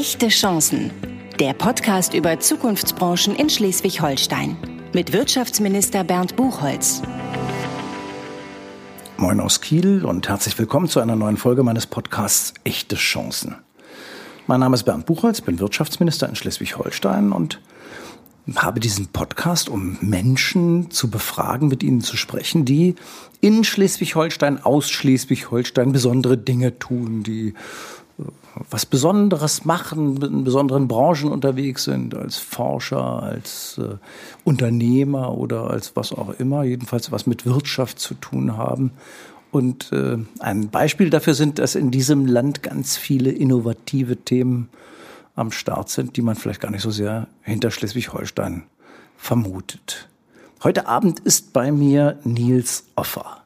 Echte Chancen. Der Podcast über Zukunftsbranchen in Schleswig-Holstein. Mit Wirtschaftsminister Bernd Buchholz. Moin aus Kiel und herzlich willkommen zu einer neuen Folge meines Podcasts Echte Chancen. Mein Name ist Bernd Buchholz, bin Wirtschaftsminister in Schleswig-Holstein und habe diesen Podcast, um Menschen zu befragen, mit ihnen zu sprechen, die in Schleswig-Holstein, aus Schleswig-Holstein besondere Dinge tun, die was Besonderes machen, in besonderen Branchen unterwegs sind, als Forscher, als äh, Unternehmer oder als was auch immer, jedenfalls was mit Wirtschaft zu tun haben. Und äh, ein Beispiel dafür sind, dass in diesem Land ganz viele innovative Themen am Start sind, die man vielleicht gar nicht so sehr hinter Schleswig-Holstein vermutet. Heute Abend ist bei mir Nils Offer.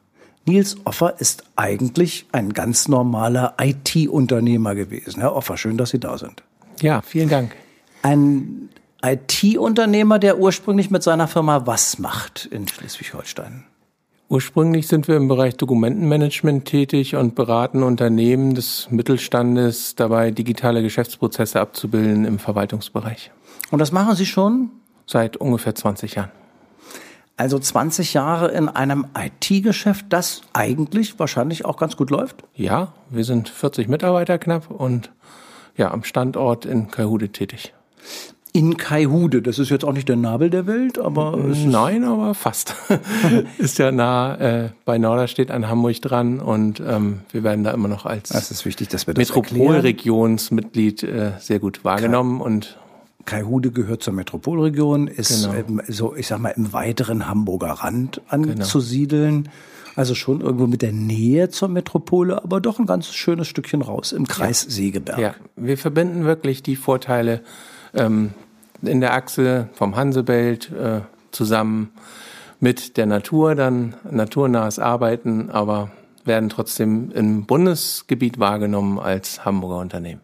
Nils Offer ist eigentlich ein ganz normaler IT-Unternehmer gewesen. Herr Offer, schön, dass Sie da sind. Ja, vielen Dank. Ein IT-Unternehmer, der ursprünglich mit seiner Firma was macht in Schleswig-Holstein? Ursprünglich sind wir im Bereich Dokumentenmanagement tätig und beraten Unternehmen des Mittelstandes dabei, digitale Geschäftsprozesse abzubilden im Verwaltungsbereich. Und das machen Sie schon? Seit ungefähr 20 Jahren. Also 20 Jahre in einem IT-Geschäft, das eigentlich wahrscheinlich auch ganz gut läuft? Ja, wir sind 40 Mitarbeiter knapp und ja, am Standort in Kaihude tätig. In Kaihude, das ist jetzt auch nicht der Nabel der Welt, aber nein, aber fast. ist ja nah äh, bei Norderstedt an Hamburg dran und ähm, wir werden da immer noch als das ist wichtig, dass wir das Metropolregionsmitglied äh, sehr gut wahrgenommen Klar. und Kaihude gehört zur Metropolregion, ist genau. so, ich sag mal, im weiteren Hamburger Rand Genau. anzusiedeln. Also schon irgendwo mit der Nähe zur Metropole, aber doch ein ganz schönes Stückchen raus im Kreis ja. Segeberg. Ja, wir verbinden wirklich die Vorteile ähm, in der Achse vom Hansebelt äh, zusammen mit der Natur, dann naturnahes Arbeiten, aber werden trotzdem im Bundesgebiet wahrgenommen als Hamburger Unternehmen.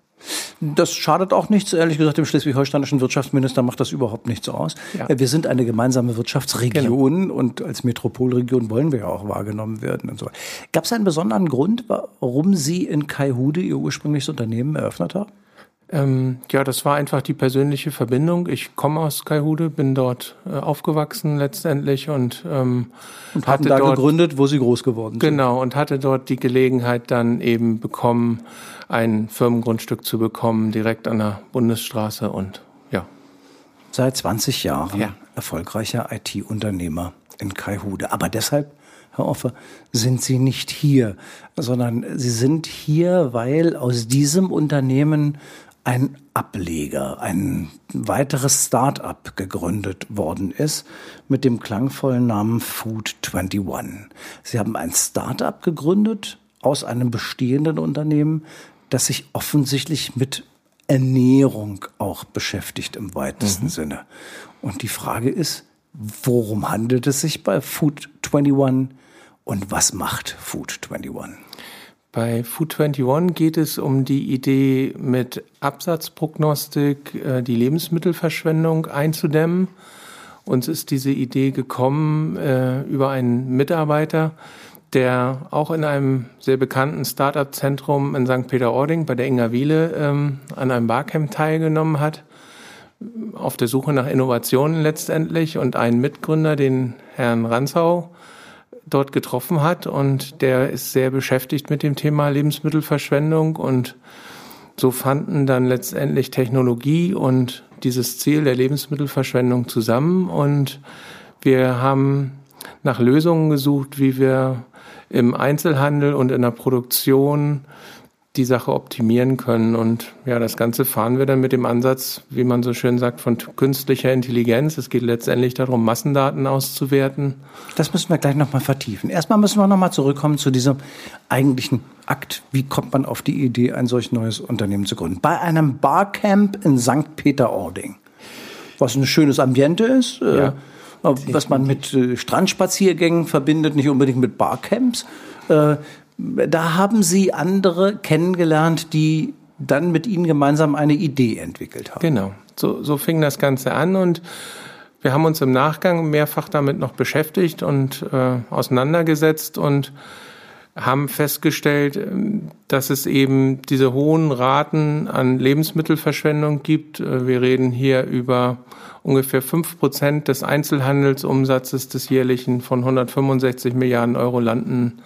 Das schadet auch nichts. Ehrlich gesagt, dem schleswig-holsteinischen Wirtschaftsminister macht das überhaupt nichts aus. Ja. Wir sind eine gemeinsame Wirtschaftsregion genau. und als Metropolregion wollen wir ja auch wahrgenommen werden und so. Gab es einen besonderen Grund, warum Sie in Kaihude Ihr ursprüngliches Unternehmen eröffnet haben? Ähm, ja, das war einfach die persönliche Verbindung. Ich komme aus Kaihude, bin dort äh, aufgewachsen letztendlich und, ähm, und hatte da dort, gegründet, wo Sie groß geworden sind. Genau und hatte dort die Gelegenheit dann eben bekommen, ein Firmengrundstück zu bekommen direkt an der Bundesstraße und ja. Seit 20 Jahren ja. erfolgreicher IT-Unternehmer in Kaihude, aber deshalb Herr Offer, sind Sie nicht hier, sondern Sie sind hier, weil aus diesem Unternehmen ein Ableger, ein weiteres Start-up gegründet worden ist mit dem klangvollen Namen Food 21. Sie haben ein Start-up gegründet aus einem bestehenden Unternehmen, das sich offensichtlich mit Ernährung auch beschäftigt im weitesten mhm. Sinne. Und die Frage ist, worum handelt es sich bei Food 21 und was macht Food 21? Bei Food 21 geht es um die Idee, mit Absatzprognostik äh, die Lebensmittelverschwendung einzudämmen. Uns ist diese Idee gekommen äh, über einen Mitarbeiter, der auch in einem sehr bekannten Start-up-Zentrum in St. Peter-Ording bei der Inga Wiele ähm, an einem Barcamp teilgenommen hat, auf der Suche nach Innovationen letztendlich und einen Mitgründer, den Herrn Ranzau, dort getroffen hat und der ist sehr beschäftigt mit dem Thema Lebensmittelverschwendung und so fanden dann letztendlich Technologie und dieses Ziel der Lebensmittelverschwendung zusammen und wir haben nach Lösungen gesucht, wie wir im Einzelhandel und in der Produktion die Sache optimieren können. Und ja, das Ganze fahren wir dann mit dem Ansatz, wie man so schön sagt, von künstlicher Intelligenz. Es geht letztendlich darum, Massendaten auszuwerten. Das müssen wir gleich nochmal vertiefen. Erstmal müssen wir nochmal zurückkommen zu diesem eigentlichen Akt. Wie kommt man auf die Idee, ein solch neues Unternehmen zu gründen? Bei einem Barcamp in St. Peter-Ording, was ein schönes Ambiente ist. Äh, ja. Was man mit äh, Strandspaziergängen verbindet, nicht unbedingt mit Barcamps. Da haben Sie andere kennengelernt, die dann mit Ihnen gemeinsam eine Idee entwickelt haben. Genau, so, so fing das Ganze an und wir haben uns im Nachgang mehrfach damit noch beschäftigt und äh, auseinandergesetzt und haben festgestellt, ähm, dass es eben diese hohen Raten an Lebensmittelverschwendung gibt. Äh, wir reden hier über ungefähr fünf Prozent des Einzelhandelsumsatzes des jährlichen von 165 Milliarden Euro landen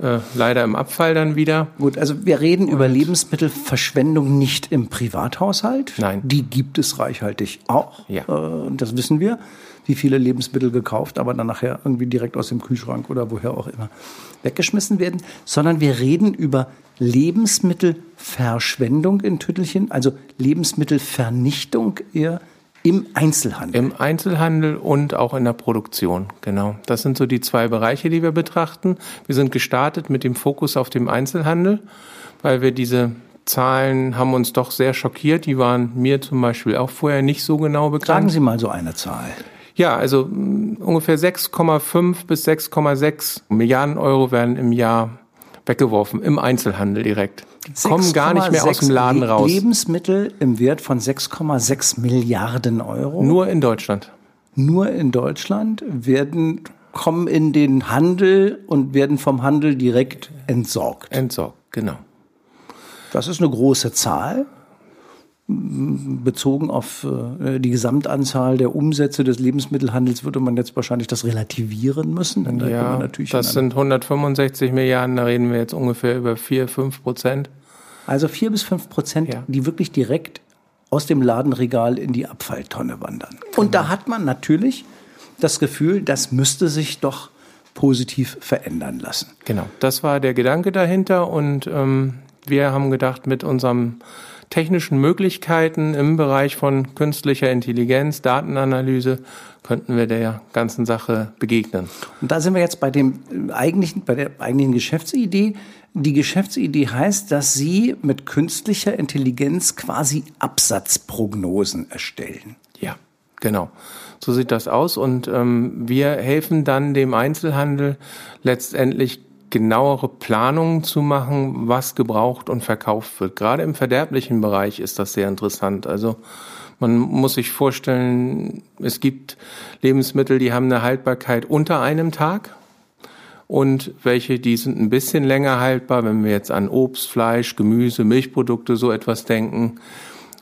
äh, leider im Abfall dann wieder. Gut, also wir reden Und über Lebensmittelverschwendung nicht im Privathaushalt. Nein. Die gibt es reichhaltig auch. Ja. Äh, das wissen wir. Wie viele Lebensmittel gekauft, aber dann nachher irgendwie direkt aus dem Kühlschrank oder woher auch immer weggeschmissen werden. Sondern wir reden über Lebensmittelverschwendung in Tüttelchen, also Lebensmittelvernichtung eher im Einzelhandel. Im Einzelhandel und auch in der Produktion, genau. Das sind so die zwei Bereiche, die wir betrachten. Wir sind gestartet mit dem Fokus auf dem Einzelhandel, weil wir diese Zahlen haben uns doch sehr schockiert. Die waren mir zum Beispiel auch vorher nicht so genau bekannt. Sagen Sie mal so eine Zahl. Ja, also mm, ungefähr 6,5 bis 6,6 Milliarden Euro werden im Jahr weggeworfen im Einzelhandel direkt. Die kommen gar nicht mehr aus dem Laden raus. Lebensmittel im Wert von 6,6 Milliarden Euro. Nur in Deutschland. Nur in Deutschland werden kommen in den Handel und werden vom Handel direkt entsorgt. Entsorgt, genau. Das ist eine große Zahl bezogen auf äh, die Gesamtanzahl der Umsätze des Lebensmittelhandels würde man jetzt wahrscheinlich das relativieren müssen. Denn da ja, das sind 165 Milliarden, da reden wir jetzt ungefähr über 4, 5 Prozent. Also 4 bis 5 Prozent, ja. die wirklich direkt aus dem Ladenregal in die Abfalltonne wandern. Genau. Und da hat man natürlich das Gefühl, das müsste sich doch positiv verändern lassen. Genau, das war der Gedanke dahinter und ähm, wir haben gedacht, mit unserem technischen Möglichkeiten im Bereich von künstlicher Intelligenz, Datenanalyse könnten wir der ganzen Sache begegnen. Und da sind wir jetzt bei dem äh, eigentlichen, bei der eigentlichen Geschäftsidee. Die Geschäftsidee heißt, dass Sie mit künstlicher Intelligenz quasi Absatzprognosen erstellen. Ja, genau. So sieht das aus. Und ähm, wir helfen dann dem Einzelhandel letztendlich genauere Planungen zu machen, was gebraucht und verkauft wird. Gerade im verderblichen Bereich ist das sehr interessant. Also man muss sich vorstellen, es gibt Lebensmittel, die haben eine Haltbarkeit unter einem Tag und welche, die sind ein bisschen länger haltbar, wenn wir jetzt an Obst, Fleisch, Gemüse, Milchprodukte so etwas denken.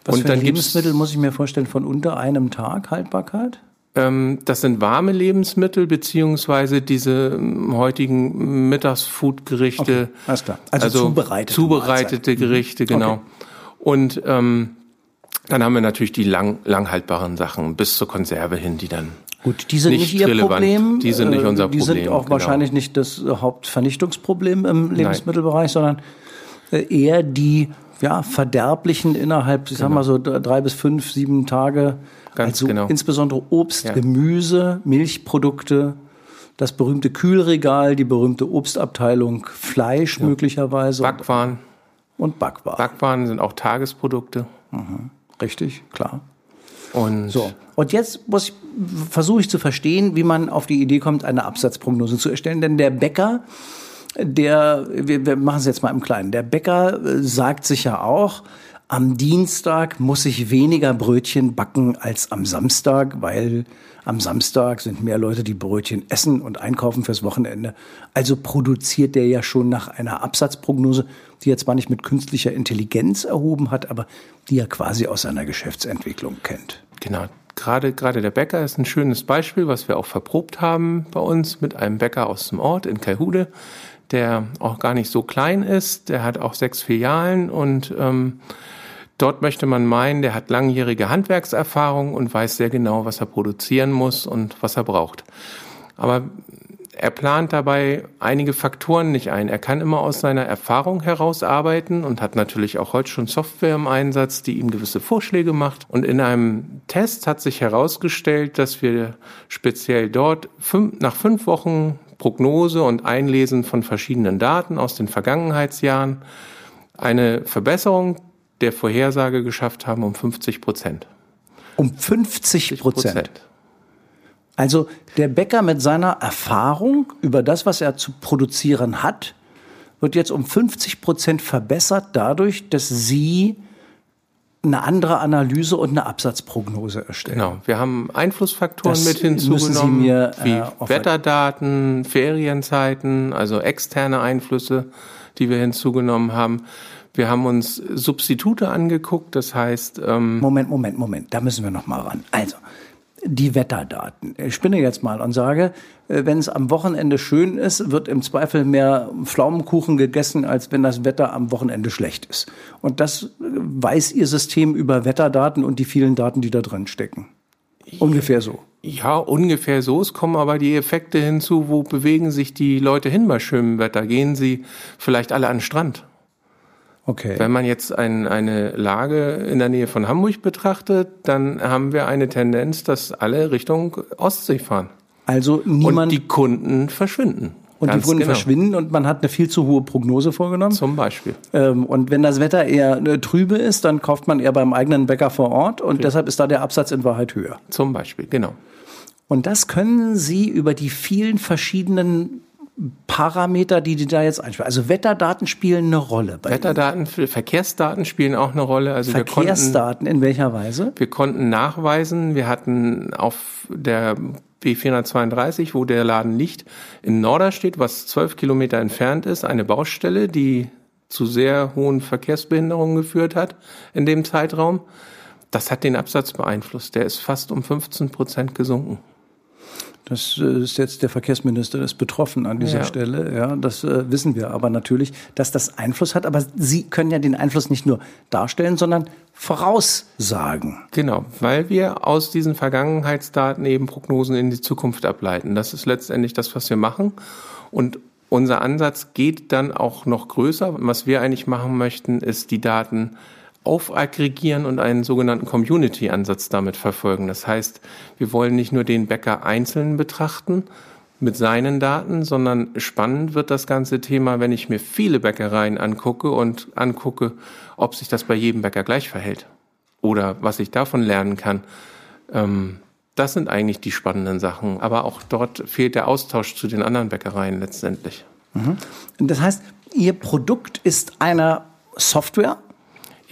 Was und für dann Lebensmittel muss ich mir vorstellen von unter einem Tag Haltbarkeit? Ähm, das sind warme Lebensmittel beziehungsweise diese ähm, heutigen Mittagsfood-Gerichte. Okay, alles klar. Also, also zubereitete, zubereitete Gerichte, genau. Okay. Und ähm, dann haben wir natürlich die lang, langhaltbaren Sachen bis zur Konserve hin, die dann Gut, die sind nicht, nicht Ihr relevant. Problem. Die sind nicht unser Problem. Die sind auch genau. wahrscheinlich nicht das Hauptvernichtungsproblem im Lebensmittelbereich, Nein. sondern äh, eher die ja, verderblichen innerhalb, ich genau. sag mal so drei bis fünf, sieben Tage Ganz also genau. insbesondere Obst, ja. Gemüse, Milchprodukte, das berühmte Kühlregal, die berühmte Obstabteilung, Fleisch ja. möglicherweise. Backwaren. Und Backwaren. Backwaren sind auch Tagesprodukte. Mhm. Richtig, klar. Und so. Und jetzt versuche ich zu verstehen, wie man auf die Idee kommt, eine Absatzprognose zu erstellen. Denn der Bäcker, der, wir, wir machen es jetzt mal im Kleinen, der Bäcker äh, sagt sich ja auch, am Dienstag muss ich weniger Brötchen backen als am Samstag, weil am Samstag sind mehr Leute, die Brötchen essen und einkaufen fürs Wochenende. Also produziert der ja schon nach einer Absatzprognose, die er zwar nicht mit künstlicher Intelligenz erhoben hat, aber die er quasi aus seiner Geschäftsentwicklung kennt. Genau. Gerade, gerade der Bäcker ist ein schönes Beispiel, was wir auch verprobt haben bei uns mit einem Bäcker aus dem Ort in Kalhude, der auch gar nicht so klein ist. Der hat auch sechs Filialen und ähm, Dort möchte man meinen, der hat langjährige Handwerkserfahrung und weiß sehr genau, was er produzieren muss und was er braucht. Aber er plant dabei einige Faktoren nicht ein. Er kann immer aus seiner Erfahrung heraus arbeiten und hat natürlich auch heute schon Software im Einsatz, die ihm gewisse Vorschläge macht. Und in einem Test hat sich herausgestellt, dass wir speziell dort fünf, nach fünf Wochen Prognose und Einlesen von verschiedenen Daten aus den Vergangenheitsjahren eine Verbesserung der Vorhersage geschafft haben um 50 Prozent. Um 50 Prozent. Also der Bäcker mit seiner Erfahrung über das, was er zu produzieren hat, wird jetzt um 50 Prozent verbessert dadurch, dass Sie eine andere Analyse und eine Absatzprognose erstellen. Genau, wir haben Einflussfaktoren Das mit hinzugenommen, mir, wie äh, auf- Wetterdaten, Ferienzeiten, also externe Einflüsse, die wir hinzugenommen haben. Wir haben uns Substitute angeguckt, das heißt, ähm, Moment, Moment, Moment, da müssen wir noch mal ran. Also, die Wetterdaten. Ich spinne jetzt mal und sage, äh, wenn es am Wochenende schön ist, wird im Zweifel mehr Pflaumenkuchen gegessen, als wenn das Wetter am Wochenende schlecht ist. Und das äh, weiß Ihr System über Wetterdaten und die vielen Daten, die da drin stecken. Ungefähr so. ja, ungefähr so. Es kommen aber die Effekte hinzu, wo bewegen sich die Leute hin bei schönem Wetter? Gehen sie vielleicht alle an den Strand? Okay. Wenn man jetzt ein, eine Lage in der Nähe von Hamburg betrachtet, dann haben wir eine Tendenz, dass alle Richtung Ostsee fahren. Also niemand und die Kunden verschwinden. und die Ganz Kunden genau. verschwinden und man hat eine viel zu hohe Prognose vorgenommen. Zum Beispiel. Ähm, und wenn das Wetter eher äh, trübe ist, dann kauft man eher beim eigenen Bäcker vor Ort und deshalb ist da der Absatz in Wahrheit höher. Zum Beispiel, genau. Und das können Sie über die vielen verschiedenen Parameter, die die da jetzt einspielen. Also Wetterdaten spielen eine Rolle. Bei Wetterdaten, Verkehrsdaten spielen auch eine Rolle. Also wir konnten, Verkehrsdaten in welcher Weise? wir konnten nachweisen, wir hatten auf der B432, wo der Laden liegt, in Norderstedt, was zwölf Kilometer entfernt ist, eine Baustelle, die zu sehr hohen Verkehrsbehinderungen geführt hat in dem Zeitraum. Das hat den Absatz beeinflusst. Der ist fast um 15 Prozent gesunken. Das äh, ist jetzt der Verkehrsminister ist betroffen an dieser Ja. Stelle. Ja, das äh, wissen wir aber natürlich, dass das Einfluss hat. Aber Sie können ja den Einfluss nicht nur darstellen, sondern voraussagen. Genau, weil wir aus diesen Vergangenheitsdaten eben Prognosen in die Zukunft ableiten. Das ist letztendlich das, was wir machen. Und unser Ansatz geht dann auch noch größer. Was wir eigentlich machen möchten, ist die Daten aufaggregieren und einen sogenannten Community-Ansatz damit verfolgen. Das heißt, wir wollen nicht nur den Bäcker einzeln betrachten mit seinen Daten, sondern spannend wird das ganze Thema, wenn ich mir viele Bäckereien angucke und angucke, ob sich das bei jedem Bäcker gleich verhält oder was ich davon lernen kann. Ähm, das sind eigentlich die spannenden Sachen. Aber auch dort fehlt der Austausch zu den anderen Bäckereien letztendlich. Das heißt, Ihr Produkt ist eine Software,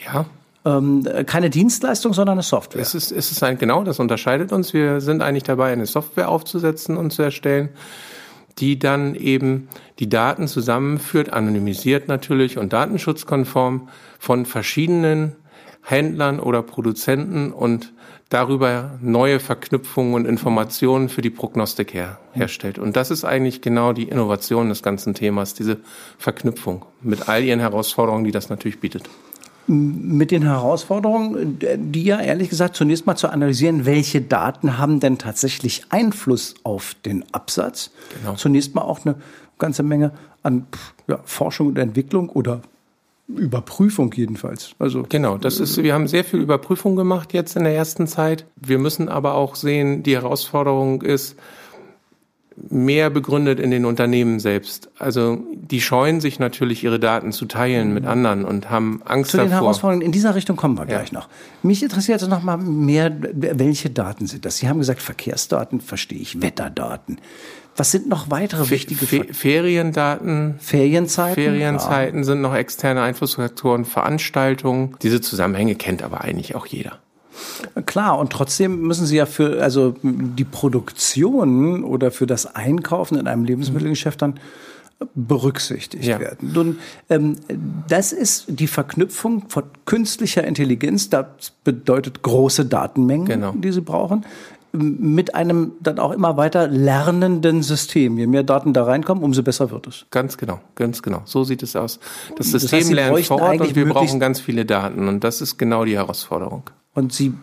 Ja, ähm, keine Dienstleistung, sondern eine Software. es ist, es ist ein, genau, das unterscheidet uns. Wir sind eigentlich dabei, eine Software aufzusetzen und zu erstellen, die dann eben die Daten zusammenführt, anonymisiert natürlich und datenschutzkonform von verschiedenen Händlern oder Produzenten und darüber neue Verknüpfungen und Informationen für die Prognostik her, herstellt. Und das ist eigentlich genau die Innovation des ganzen Themas, diese Verknüpfung mit all ihren Herausforderungen, die das natürlich bietet. Mit den Herausforderungen, die ja ehrlich gesagt zunächst mal zu analysieren, welche Daten haben denn tatsächlich Einfluss auf den Absatz. Genau. Zunächst mal auch eine ganze Menge an ja, Forschung und Entwicklung oder Überprüfung jedenfalls. Also Genau, das ist, wir haben sehr viel Überprüfung gemacht jetzt in der ersten Zeit. Wir müssen aber auch sehen, die Herausforderung ist mehr begründet in den Unternehmen selbst. Also die scheuen sich natürlich, ihre Daten zu teilen mit anderen und haben Angst zu den davor. Herausforderungen in dieser Richtung kommen wir gleich noch. Mich interessiert jetzt noch mal mehr, welche Daten sind das? Sie haben gesagt, Verkehrsdaten verstehe ich, Wetterdaten. Was sind noch weitere wichtige Fe? Feriendaten, Ferienzeiten? Ferienzeiten sind noch externe Einflussfaktoren, Veranstaltungen. Diese Zusammenhänge kennt aber eigentlich auch jeder. Klar, und trotzdem müssen Sie ja für also die Produktion oder für das Einkaufen in einem Lebensmittelgeschäft dann berücksichtigt Ja. werden. Nun, ähm, das ist die Verknüpfung von künstlicher Intelligenz, das bedeutet große Datenmengen, Genau. die Sie brauchen, mit einem dann auch immer weiter lernenden System. Je mehr Daten da reinkommen, umso besser wird es. Ganz genau, ganz genau. So sieht es aus. Das Das System heißt, Sie lernt bräuchten vor Ort eigentlich und wir brauchen ganz viele Daten. Und das ist genau die Herausforderung. Und Sie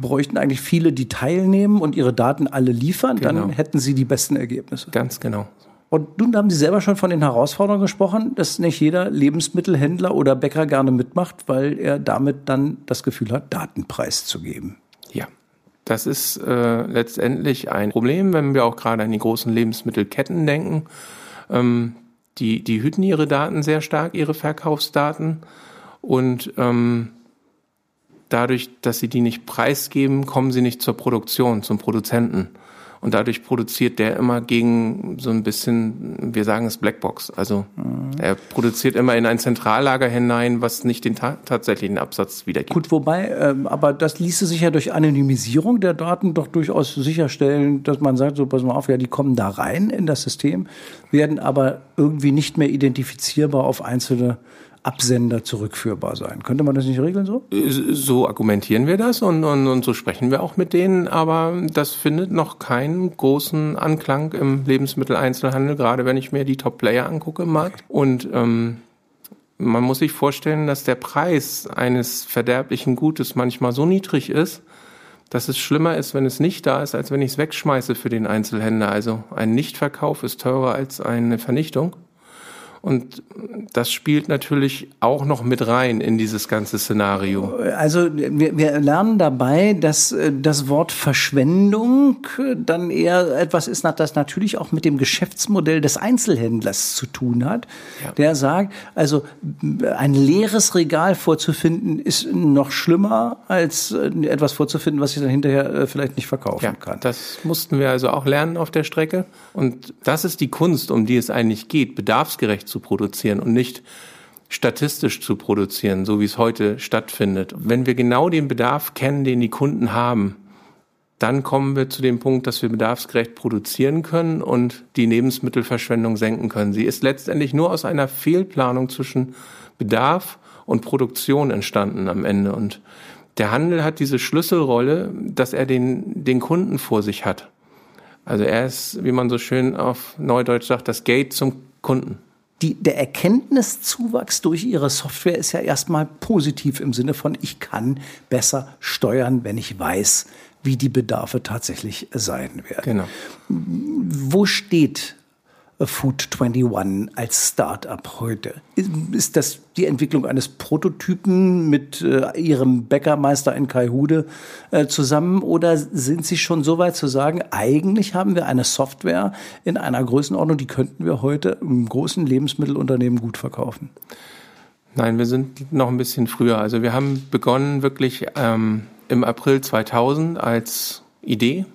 bräuchten eigentlich viele, die teilnehmen und ihre Daten alle liefern, dann Genau. hätten Sie die besten Ergebnisse. Ganz genau. Und nun haben Sie selber schon von den Herausforderungen gesprochen, dass nicht jeder Lebensmittelhändler oder Bäcker gerne mitmacht, weil er damit dann das Gefühl hat, Daten preiszugeben. Ja, das ist äh, letztendlich ein Problem, wenn wir auch gerade an die großen Lebensmittelketten denken. Ähm, die, die hüten ihre Daten sehr stark, ihre Verkaufsdaten. Und ähm, dadurch, dass sie die nicht preisgeben, kommen sie nicht zur Produktion, zum Produzenten. Und dadurch produziert der immer gegen so ein bisschen, wir sagen es Blackbox. Also mhm. er produziert immer in ein Zentrallager hinein, was nicht den ta tatsächlichen Absatz wiedergibt. Gut, wobei, ähm, aber das ließe sich ja durch Anonymisierung der Daten doch durchaus sicherstellen, dass man sagt, so pass mal auf, ja, die kommen da rein in das System, werden aber irgendwie nicht mehr identifizierbar auf einzelne Absender zurückführbar sein. Könnte man das nicht regeln so? So argumentieren wir das und, und, und so sprechen wir auch mit denen, aber das findet noch keinen großen Anklang im Lebensmitteleinzelhandel, gerade wenn ich mir die Top-Player angucke im Markt. Und ähm, man muss sich vorstellen, dass der Preis eines verderblichen Gutes manchmal so niedrig ist, dass es schlimmer ist, wenn es nicht da ist, als wenn ich es wegschmeiße für den Einzelhändler. Also ein Nichtverkauf ist teurer als eine Vernichtung. Und das spielt natürlich auch noch mit rein in dieses ganze Szenario. Also wir, wir lernen dabei, dass äh, das Wort Verschwendung äh, dann eher etwas ist, das natürlich auch mit dem Geschäftsmodell des Einzelhändlers zu tun hat. Ja. Der sagt, also ein leeres Regal vorzufinden ist noch schlimmer, als äh, etwas vorzufinden, was ich dann hinterher vielleicht nicht verkaufen ja, kann. Das mussten wir also auch lernen auf der Strecke. Und das ist die Kunst, um die es eigentlich geht, bedarfsgerecht zu produzieren und nicht statistisch zu produzieren, so wie es heute stattfindet. Wenn wir genau den Bedarf kennen, den die Kunden haben, dann kommen wir zu dem Punkt, dass wir bedarfsgerecht produzieren können und die Lebensmittelverschwendung senken können. Sie ist letztendlich nur aus einer Fehlplanung zwischen Bedarf und Produktion entstanden am Ende. Und der Handel hat diese Schlüsselrolle, dass er den, den Kunden vor sich hat. Also er ist, wie man so schön auf Neudeutsch sagt, das Gate zum Kunden die, der Erkenntniszuwachs durch ihre Software ist ja erstmal positiv im Sinne von, ich kann besser steuern, wenn ich weiß, wie die Bedarfe tatsächlich sein werden. Genau. Wo steht Food 21 als Startup heute? Ist das die Entwicklung eines Prototypen mit äh, Ihrem Bäckermeister in Kaihude äh, zusammen oder sind Sie schon so weit zu sagen, eigentlich haben wir eine Software in einer Größenordnung, die könnten wir heute im großen Lebensmittelunternehmen gut verkaufen? Nein, wir sind noch ein bisschen früher. Also wir haben begonnen wirklich ähm, im April 2000 als Idee.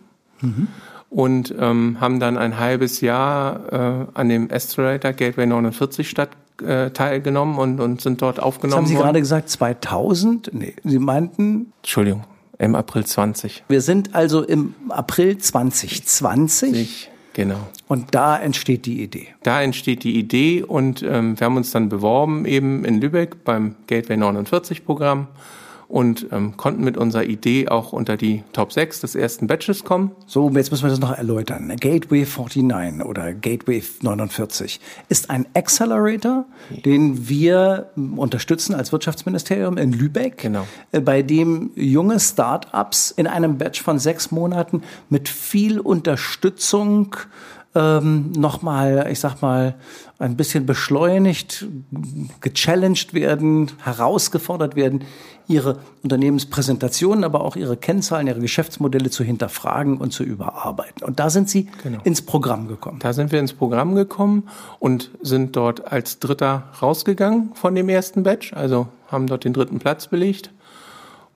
Mhm und ähm, haben dann ein halbes Jahr äh, an dem Astrator Gateway 49 statt äh, teilgenommen und, und sind dort aufgenommen. Das haben Sie worden. gerade gesagt 2000? Nee, Sie meinten? Entschuldigung, im April 20. Wir sind also im April 2020. Ich, genau. Und da entsteht die Idee. Da entsteht die Idee und ähm, wir haben uns dann beworben eben in Lübeck beim Gateway 49 Programm und ähm, konnten mit unserer Idee auch unter die Top 6 des ersten Batches kommen. So, jetzt müssen wir das noch erläutern. Gateway 49 oder Gateway 49 ist ein Accelerator, den wir unterstützen als Wirtschaftsministerium in Lübeck, genau. Äh, bei dem junge Start-ups in einem Batch von sechs Monaten mit viel Unterstützung ähm, nochmal, ich sag mal, ein bisschen beschleunigt, gechallenged werden, herausgefordert werden, ihre Unternehmenspräsentationen, aber auch ihre Kennzahlen, ihre Geschäftsmodelle zu hinterfragen und zu überarbeiten. Und da sind Sie genau. ins Programm gekommen. Da sind wir ins Programm gekommen und sind dort als Dritter rausgegangen von dem ersten Batch, also haben dort den dritten Platz belegt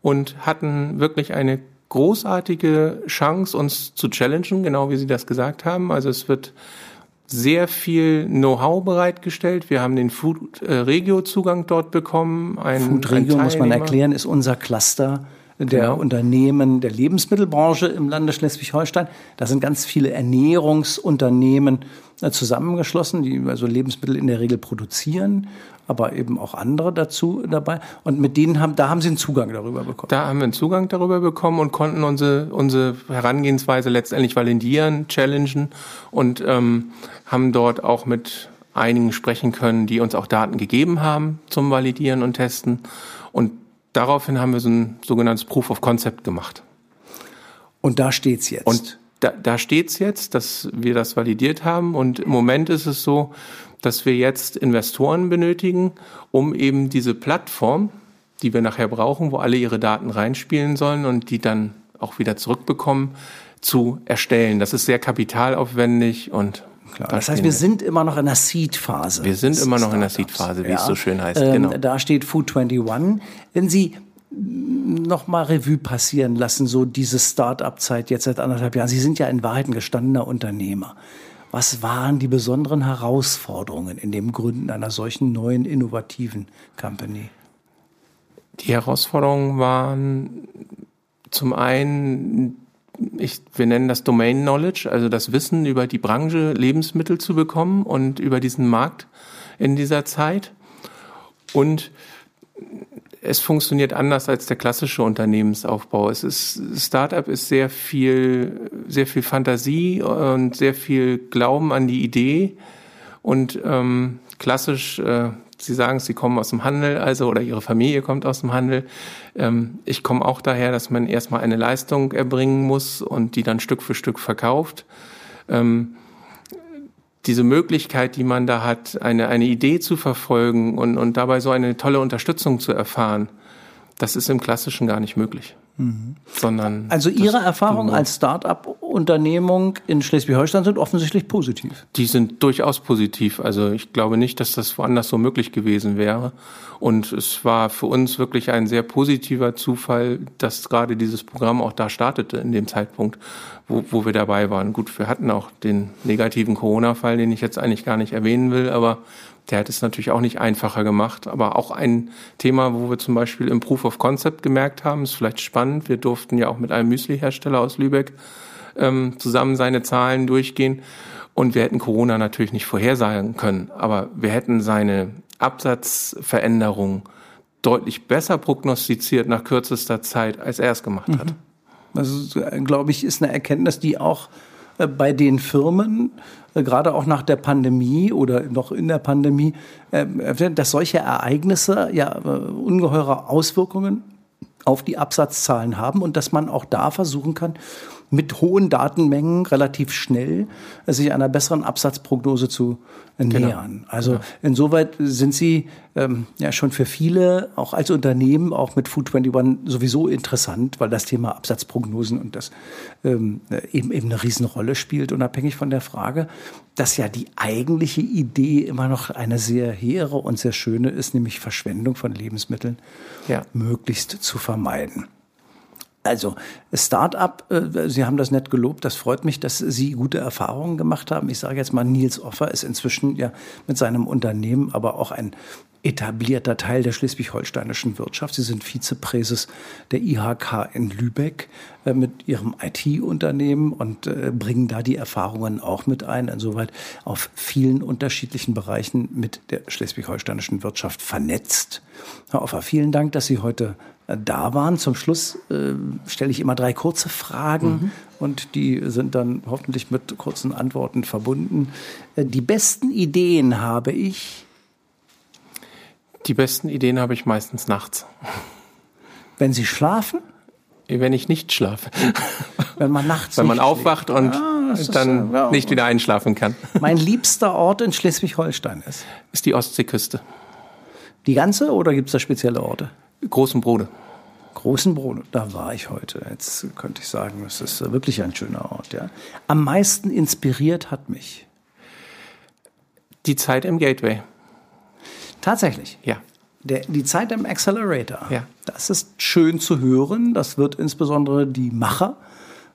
und hatten wirklich eine großartige Chance, uns zu challengen, genau wie Sie das gesagt haben. Also es wird sehr viel Know-how bereitgestellt. Wir haben den Food äh, Regio Zugang dort bekommen. Ein, Food Regio muss man erklären, ist unser Cluster der genau. Unternehmen der Lebensmittelbranche im Lande Schleswig-Holstein. Da sind ganz viele Ernährungsunternehmen äh, zusammengeschlossen, die also Lebensmittel in der Regel produzieren, aber eben auch andere dazu dabei. Und mit denen haben, da haben sie einen Zugang darüber bekommen. Da haben wir einen Zugang darüber bekommen und konnten unsere, unsere Herangehensweise letztendlich validieren, challengen und ähm, haben dort auch mit einigen sprechen können, die uns auch Daten gegeben haben zum Validieren und Testen. Und daraufhin haben wir so ein sogenanntes Proof of Concept gemacht. Und da steht's jetzt. Und da, da steht's jetzt, dass wir das validiert haben. Und im Moment ist es so, dass wir jetzt Investoren benötigen, um eben diese Plattform, die wir nachher brauchen, wo alle ihre Daten reinspielen sollen und die dann auch wieder zurückbekommen, zu erstellen. Das ist sehr kapitalaufwendig und Klar. Das heißt, wir sind immer noch in der Seed-Phase. Wir sind immer noch in der Seed-Phase, wie ja. es so schön heißt. Ähm, genau. Da steht Food 21. Wenn Sie noch mal Revue passieren lassen, so diese Start-up-Zeit jetzt seit anderthalb Jahren. Sie sind ja in Wahrheit ein gestandener Unternehmer. Was waren die besonderen Herausforderungen in dem Gründen einer solchen neuen innovativen Company? Die Herausforderungen waren zum einen, ich, wir nennen das Domain Knowledge, also das Wissen über die Branche Lebensmittel zu bekommen und über diesen Markt in dieser Zeit. Und es funktioniert anders als der klassische Unternehmensaufbau. Es ist, Startup ist sehr viel, sehr viel Fantasie und sehr viel Glauben an die Idee. Und ähm, klassisch, äh, Sie sagen, Sie kommen aus dem Handel, also oder Ihre Familie kommt aus dem Handel. Ähm, ich komme auch daher, dass man erstmal eine Leistung erbringen muss und die dann Stück für Stück verkauft. Ähm, diese Möglichkeit, die man da hat, eine, eine Idee zu verfolgen und, und dabei so eine tolle Unterstützung zu erfahren, das ist im Klassischen gar nicht möglich. Mhm. Sondern also Ihre Erfahrungen als Start-up-Unternehmung in Schleswig-Holstein sind offensichtlich positiv. Die sind durchaus positiv. Also ich glaube nicht, dass das woanders so möglich gewesen wäre. Und es war für uns wirklich ein sehr positiver Zufall, dass gerade dieses Programm auch da startete in dem Zeitpunkt, wo, wo wir dabei waren. Gut, wir hatten auch den negativen Corona-Fall, den ich jetzt eigentlich gar nicht erwähnen will, aber der hat es natürlich auch nicht einfacher gemacht. Aber auch ein Thema, wo wir zum Beispiel im Proof of Concept gemerkt haben, ist vielleicht spannend. Wir durften ja auch mit einem Müsli-Hersteller aus Lübeck ähm, zusammen seine Zahlen durchgehen. Und wir hätten Corona natürlich nicht vorhersagen können, aber wir hätten seine Absatzveränderung deutlich besser prognostiziert nach kürzester Zeit, als er es gemacht hat. Also, glaube ich, ist eine Erkenntnis, die auch bei den Firmen, äh, gerade auch nach der Pandemie oder noch in der Pandemie, äh, dass solche Ereignisse ja ungeheure Auswirkungen auf die Absatzzahlen haben und dass man auch da versuchen kann, mit hohen Datenmengen relativ schnell sich einer besseren Absatzprognose zu genau. nähern. Also genau. insoweit sind Sie ähm, ja schon für viele, auch als Unternehmen, auch mit Food 21 sowieso interessant, weil das Thema Absatzprognosen und das ähm, eben, eben eine Riesenrolle spielt, unabhängig von der Frage, dass ja die eigentliche Idee immer noch eine sehr hehre und sehr schöne ist, nämlich Verschwendung von Lebensmitteln ja. möglichst zu vermeiden. Also Start-up, äh, Sie haben das nett gelobt, das freut mich, dass Sie gute Erfahrungen gemacht haben. Ich sage jetzt mal, Nils Offer ist inzwischen ja mit seinem Unternehmen aber auch ein etablierter Teil der schleswig-holsteinischen Wirtschaft. Sie sind Vizepräses der IHK in Lübeck äh, mit Ihrem IT-Unternehmen und äh, bringen da die Erfahrungen auch mit ein. Insoweit auf vielen unterschiedlichen Bereichen mit der schleswig-holsteinischen Wirtschaft vernetzt. Herr Offer, vielen Dank, dass Sie heute da waren. Zum Schluss äh, stelle ich immer drei kurze Fragen mhm. und die sind dann hoffentlich mit kurzen Antworten verbunden. Äh, die besten Ideen habe ich. Die besten Ideen habe ich meistens nachts. Wenn Sie schlafen? Wenn ich nicht schlafe. Wenn man nachts. Wenn man aufwacht und ja, dann ja, nicht wieder einschlafen kann. Mein liebster Ort in Schleswig-Holstein ist? Ist die Ostseeküste. Die ganze oder gibt es da spezielle Orte? Großen Brode. Großen Brode, da war ich heute. Jetzt könnte ich sagen, es ist wirklich ein schöner Ort. Ja. Am meisten inspiriert hat mich die Zeit im Gateway. Tatsächlich. Ja. Der, die Zeit im Accelerator. Ja. Das ist schön zu hören. Das wird insbesondere die Macher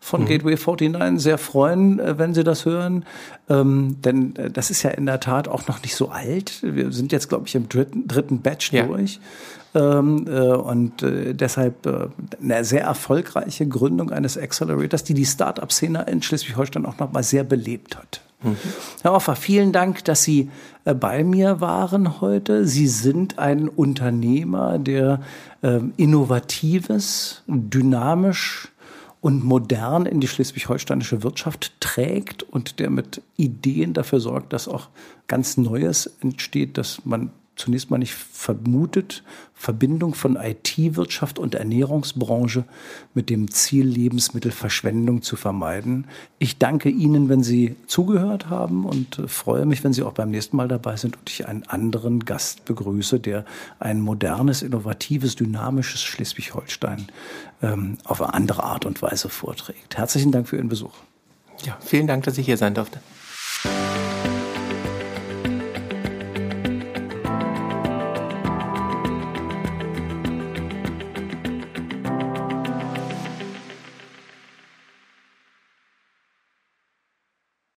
von mhm. Gateway 49 sehr freuen, äh, wenn sie das hören. Ähm, denn äh, das ist ja in der Tat auch noch nicht so alt. Wir sind jetzt, glaube ich, im dritten, dritten Batch ja. durch. Ähm, äh, und äh, deshalb äh, eine sehr erfolgreiche Gründung eines Accelerators, die die Start-up-Szene in Schleswig-Holstein auch noch mal sehr belebt hat. Mhm. Herr Offer, vielen Dank, dass Sie äh, bei mir waren heute. Sie sind ein Unternehmer, der ähm, innovatives, dynamisch und modern in die schleswig-holsteinische Wirtschaft trägt und der mit Ideen dafür sorgt, dass auch ganz Neues entsteht, dass man zunächst mal nicht vermutet, Verbindung von IT-Wirtschaft und Ernährungsbranche mit dem Ziel, Lebensmittelverschwendung zu vermeiden. Ich danke Ihnen, wenn Sie zugehört haben und freue mich, wenn Sie auch beim nächsten Mal dabei sind und ich einen anderen Gast begrüße, der ein modernes, innovatives, dynamisches Schleswig-Holstein ähm, auf eine andere Art und Weise vorträgt. Herzlichen Dank für Ihren Besuch. Ja, vielen Dank, dass ich hier sein durfte.